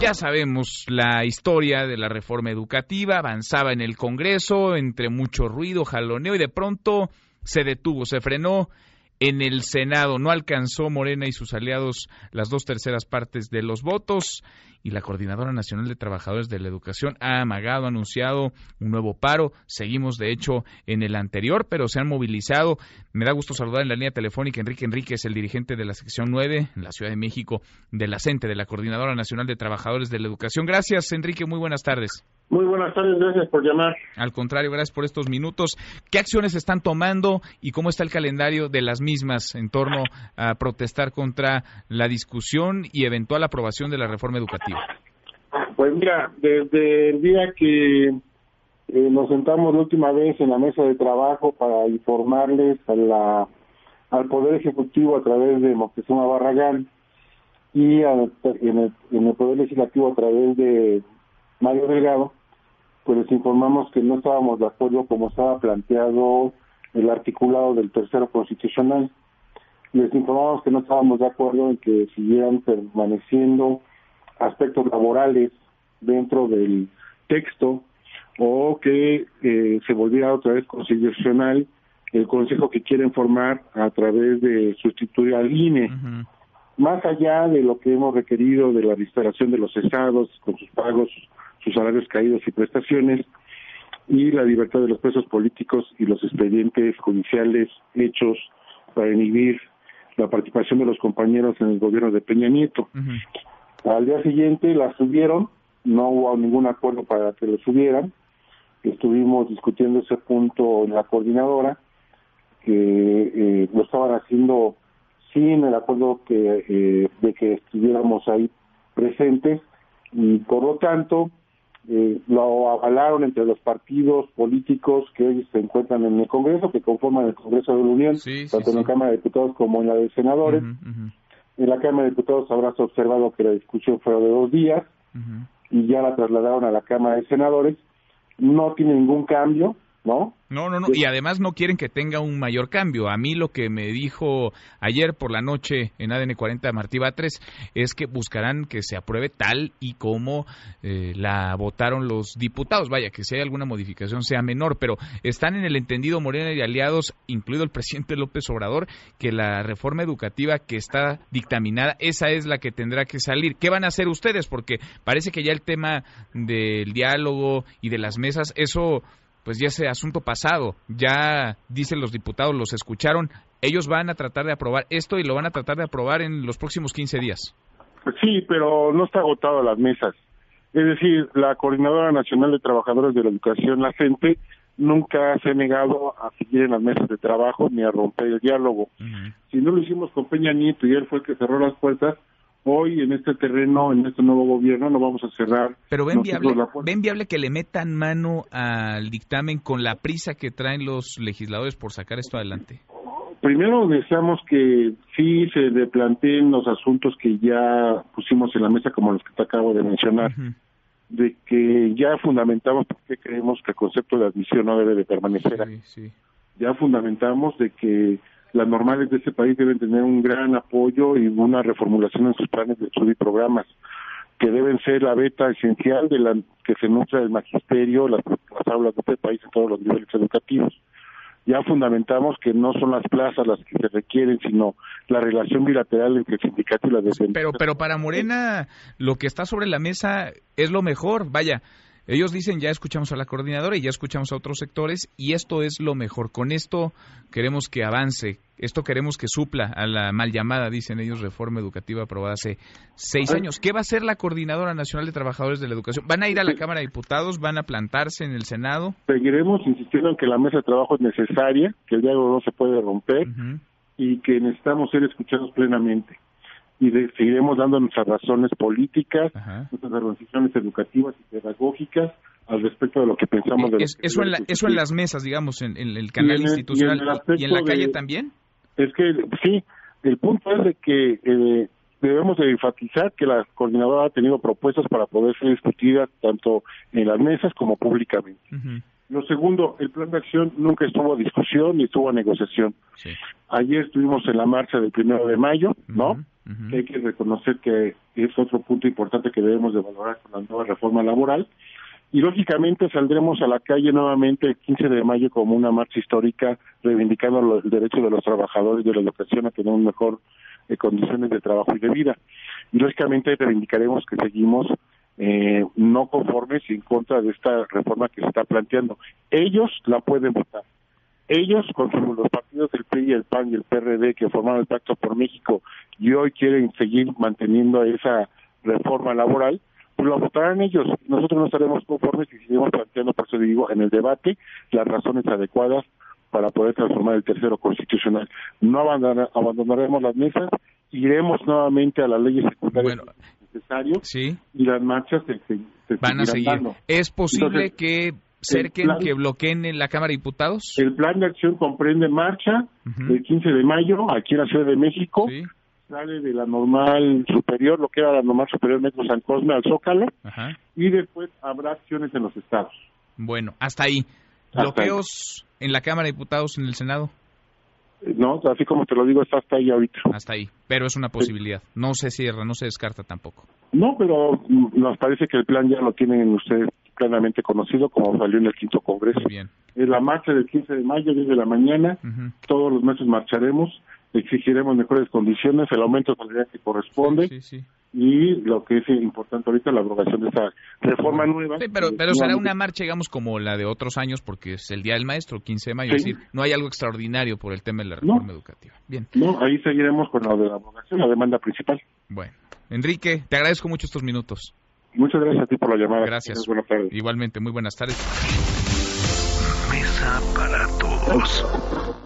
Ya sabemos la historia de la reforma educativa, avanzaba en el Congreso entre mucho ruido, jaloneo y de pronto se detuvo, se frenó en el Senado. No alcanzó Morena y sus aliados las dos terceras partes de los votos y la Coordinadora Nacional de Trabajadores de la Educación ha amagado, anunciado un nuevo paro. Seguimos, de hecho, en el anterior, pero se han movilizado. Me da gusto saludar en la línea telefónica Enrique Enríquez, el dirigente de la sección 9 en la Ciudad de México de la CENTE, de la Coordinadora Nacional de Trabajadores de la Educación. Gracias, Enrique. Muy buenas tardes. Muy buenas tardes, gracias por llamar. Al contrario, gracias por estos minutos. ¿Qué acciones están tomando y cómo está el calendario de las mismas en torno a protestar contra la discusión y eventual aprobación de la reforma educativa? Pues mira, desde el día que eh, nos sentamos la última vez en la mesa de trabajo para informarles a la, al Poder Ejecutivo a través de Moctezuma Barragán y en, el, en el Poder Legislativo a través de Mario Delgado, pues les informamos que no estábamos de acuerdo como estaba planteado el articulado del tercero constitucional. Les informamos que no estábamos de acuerdo en que siguieran permaneciendo aspectos laborales dentro del texto o que eh, se volviera otra vez constitucional el consejo que quieren formar a través de sustituir al INE. Más allá de lo que hemos requerido de la restauración de los estados con sus pagos, sus salarios caídos y prestaciones, y la libertad de los presos políticos y los expedientes judiciales hechos para inhibir la participación de los compañeros en el gobierno de Peña Nieto. Al día siguiente la subieron, no hubo ningún acuerdo para que lo subieran. Estuvimos discutiendo ese punto en la coordinadora, que eh, lo estaban haciendo sin el acuerdo que eh, de que estuviéramos ahí presentes y por lo tanto eh, lo avalaron entre los partidos políticos que hoy se encuentran en el Congreso, que conforman el Congreso de la Unión, tanto en la Cámara de Diputados como en la de Senadores. En la Cámara de Diputados habrás observado que la discusión fue de dos días y ya la trasladaron a la Cámara de Senadores. No tiene ningún cambio, ¿no? No, no, no. Y además no quieren que tenga un mayor cambio. A mí lo que me dijo ayer por la noche en ADN 40 Martí Batres es que buscarán que se apruebe tal y como eh, la votaron los diputados. Vaya, que si hay alguna modificación sea menor, pero están en el entendido Morena y aliados, incluido el presidente López Obrador, que la reforma educativa que está dictaminada, esa es la que tendrá que salir. ¿Qué van a hacer ustedes? Porque parece que ya el tema del diálogo y de las mesas, eso pues ya ese asunto pasado, ya dicen los diputados, los escucharon, ellos van a tratar de aprobar esto y lo van a tratar de aprobar en los próximos 15 días. Sí, pero no está agotado las mesas. Es decir, la Coordinadora Nacional de Trabajadores de la Educación, la CENTE, nunca se ha negado a seguir en las mesas de trabajo ni a romper el diálogo. Si no lo hicimos con Peña Nieto y él fue el que cerró las puertas, hoy en este terreno, en este nuevo gobierno, no vamos a cerrar. Pero ven viable, ven viable que le metan mano al dictamen con la prisa que traen los legisladores por sacar esto adelante. Primero deseamos que sí se le planteen los asuntos que ya pusimos en la mesa, como los que te acabo de mencionar, de que ya fundamentamos porque creemos que el concepto de admisión no debe de permanecer. Ya fundamentamos de que las normales de ese país deben tener un gran apoyo y una reformulación en sus planes de estudio y programas que deben ser la beta esencial de la que se nutre el magisterio, las, aulas de este país en todos los niveles educativos. Ya fundamentamos que no son las plazas las que se requieren, sino la relación bilateral entre el sindicato y la defensa. Pero, pero para Morena, lo que está sobre la mesa es lo mejor. Vaya, ellos dicen, ya escuchamos a la coordinadora y ya escuchamos a otros sectores y esto es lo mejor. Con esto queremos que avance, esto queremos que supla a la mal llamada, dicen ellos, reforma educativa aprobada hace seis años. ¿Qué va a hacer la Coordinadora Nacional de Trabajadores de la Educación? ¿Van a ir a la Cámara de Diputados? ¿Van a plantarse en el Senado? Seguiremos insistiendo en que la mesa de trabajo es necesaria, que el diálogo no se puede romper y que necesitamos ser escuchados plenamente y seguiremos dando nuestras razones políticas, nuestras organizaciones educativas y pedagógicas al respecto de lo que pensamos de eso, en eso en las mesas, digamos, en, el canal institucional y en, la calle también. Es que sí, el punto es de que eh, debemos de enfatizar que la coordinadora ha tenido propuestas para poder ser discutidas tanto en las mesas como públicamente. Lo segundo, el plan de acción nunca estuvo a discusión ni estuvo a negociación. Ayer estuvimos en la marcha del primero de mayo, ¿no? Hay que reconocer que es otro punto importante que debemos de valorar con la nueva reforma laboral. Y lógicamente saldremos a la calle nuevamente el 15 de mayo como una marcha histórica reivindicando el derecho de los trabajadores de la educación a tener mejor eh, condiciones de trabajo y de vida. Y lógicamente reivindicaremos que seguimos eh, no conformes y en contra de esta reforma que se está planteando. Ellos la pueden votar. Ellos, con los partidos del PRI, el PAN y el PRD que formaron el Pacto por México y hoy quieren seguir manteniendo esa reforma laboral, pues lo votarán ellos. Nosotros no estaremos conformes y seguimos planteando, por eso digo, en el debate las razones adecuadas para poder transformar el tercero constitucional. No abandonaremos las mesas, iremos nuevamente a las leyes secundarias necesario y las marchas se, van a seguir. ¿Es posible que cerquen, que bloqueen la Cámara de Diputados? El plan de acción comprende marcha el 15 de mayo aquí en la Ciudad de México. Sale de la normal superior, lo que era la normal superior Metro San Cosme al Zócalo. Y después habrá acciones en los estados. Bueno, hasta ahí. ¿Bloqueos en la Cámara de Diputados, en el Senado? No, así como te lo digo, está hasta ahí ahorita. Hasta ahí, pero es una posibilidad. No se cierra, no se descarta tampoco. No, pero nos parece que el plan ya lo tienen ustedes plenamente conocido, como salió en el quinto congreso. bien. Es la marcha del 15 de mayo, desde la mañana. Todos los meses marcharemos, exigiremos mejores condiciones, el aumento de que corresponde. Sí, sí, y lo que es importante ahorita la abrogación de esta reforma nueva. pero, pero será una marcha, digamos, como la de otros años, porque es el Día del Maestro, 15 de mayo, es decir, no hay algo extraordinario por el tema de la reforma educativa. Bien. No, ahí seguiremos con la de la abrogación, la demanda principal. Bueno, Enrique, te agradezco mucho estos minutos. Muchas gracias a ti por la llamada. Gracias. Igualmente, muy buenas tardes. Mesa para todos.